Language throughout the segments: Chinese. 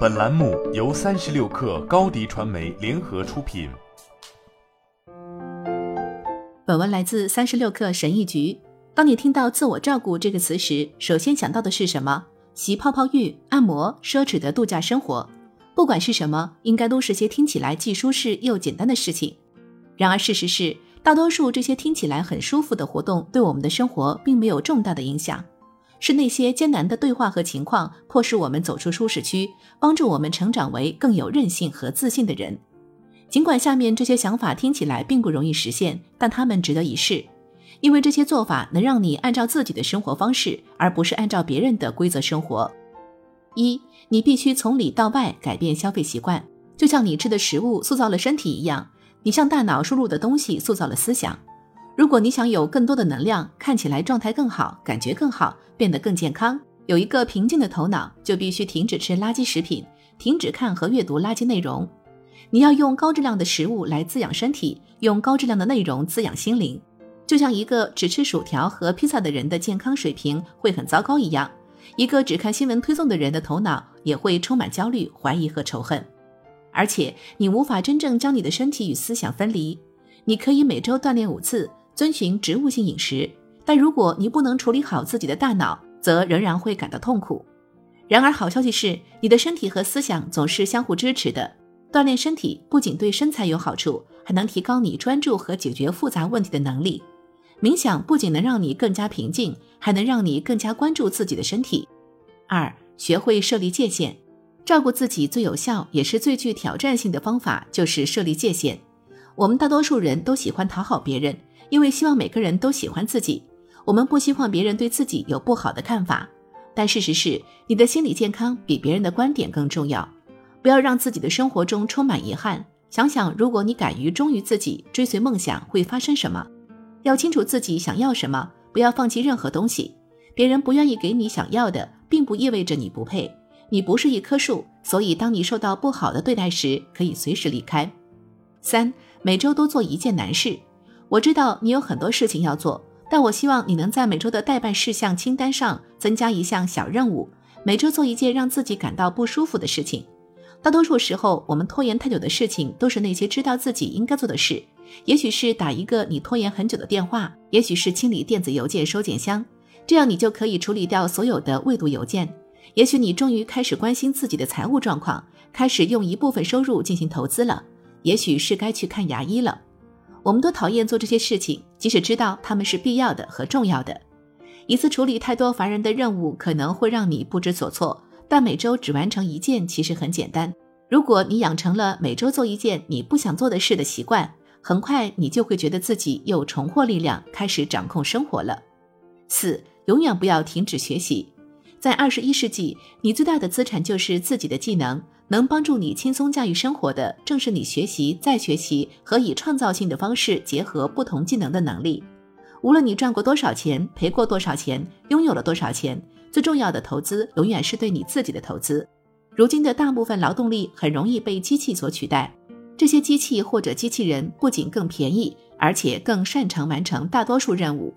本栏目由三十六氪高低传媒联合出品。本文来自三十六氪神医局。当你听到“自我照顾”这个词时，首先想到的是什么？洗泡泡浴、按摩、奢侈的度假生活，不管是什么，应该都是些听起来既舒适又简单的事情。然而，事实是，大多数这些听起来很舒服的活动，对我们的生活并没有重大的影响。是那些艰难的对话和情况，迫使我们走出舒适区，帮助我们成长为更有韧性和自信的人。尽管下面这些想法听起来并不容易实现，但他们值得一试，因为这些做法能让你按照自己的生活方式，而不是按照别人的规则生活。一，你必须从里到外改变消费习惯，就像你吃的食物塑造了身体一样，你向大脑输入的东西塑造了思想。如果你想有更多的能量，看起来状态更好，感觉更好，变得更健康，有一个平静的头脑，就必须停止吃垃圾食品，停止看和阅读垃圾内容。你要用高质量的食物来滋养身体，用高质量的内容滋养心灵。就像一个只吃薯条和披萨的人的健康水平会很糟糕一样，一个只看新闻推送的人的头脑也会充满焦虑、怀疑和仇恨。而且，你无法真正将你的身体与思想分离。你可以每周锻炼五次。遵循植物性饮食，但如果你不能处理好自己的大脑，则仍然会感到痛苦。然而，好消息是，你的身体和思想总是相互支持的。锻炼身体不仅对身材有好处，还能提高你专注和解决复杂问题的能力。冥想不仅能让你更加平静，还能让你更加关注自己的身体。二，学会设立界限，照顾自己最有效也是最具挑战性的方法就是设立界限。我们大多数人都喜欢讨好别人。因为希望每个人都喜欢自己，我们不希望别人对自己有不好的看法。但事实是，你的心理健康比别人的观点更重要。不要让自己的生活中充满遗憾。想想，如果你敢于忠于自己，追随梦想，会发生什么？要清楚自己想要什么，不要放弃任何东西。别人不愿意给你想要的，并不意味着你不配。你不是一棵树，所以当你受到不好的对待时，可以随时离开。三，每周都做一件难事。我知道你有很多事情要做，但我希望你能在每周的待办事项清单上增加一项小任务，每周做一件让自己感到不舒服的事情。大多数时候，我们拖延太久的事情都是那些知道自己应该做的事，也许是打一个你拖延很久的电话，也许是清理电子邮件收件箱，这样你就可以处理掉所有的未读邮件。也许你终于开始关心自己的财务状况，开始用一部分收入进行投资了，也许是该去看牙医了。我们都讨厌做这些事情，即使知道他们是必要的和重要的。一次处理太多烦人的任务可能会让你不知所措，但每周只完成一件其实很简单。如果你养成了每周做一件你不想做的事的习惯，很快你就会觉得自己又重获力量，开始掌控生活了。四，永远不要停止学习。在二十一世纪，你最大的资产就是自己的技能。能帮助你轻松驾驭生活的，正是你学习、再学习和以创造性的方式结合不同技能的能力。无论你赚过多少钱，赔过多少钱，拥有了多少钱，最重要的投资永远是对你自己的投资。如今的大部分劳动力很容易被机器所取代，这些机器或者机器人不仅更便宜，而且更擅长完成大多数任务。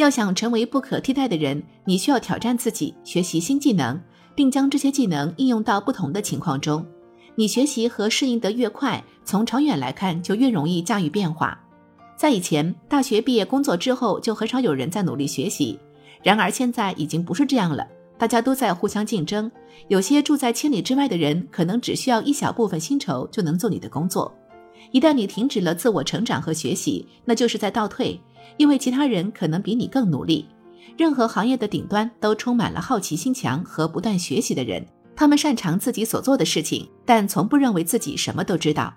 要想成为不可替代的人，你需要挑战自己，学习新技能。并将这些技能应用到不同的情况中。你学习和适应得越快，从长远来看就越容易驾驭变化。在以前，大学毕业工作之后就很少有人在努力学习。然而现在已经不是这样了，大家都在互相竞争。有些住在千里之外的人，可能只需要一小部分薪酬就能做你的工作。一旦你停止了自我成长和学习，那就是在倒退，因为其他人可能比你更努力。任何行业的顶端都充满了好奇心强和不断学习的人，他们擅长自己所做的事情，但从不认为自己什么都知道。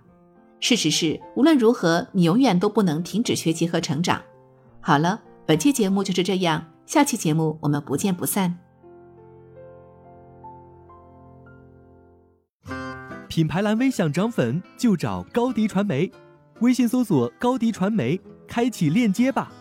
事实是，无论如何，你永远都不能停止学习和成长。好了，本期节目就是这样，下期节目我们不见不散。品牌蓝 V 想涨粉就找高迪传媒，微信搜索高迪传媒，开启链接吧。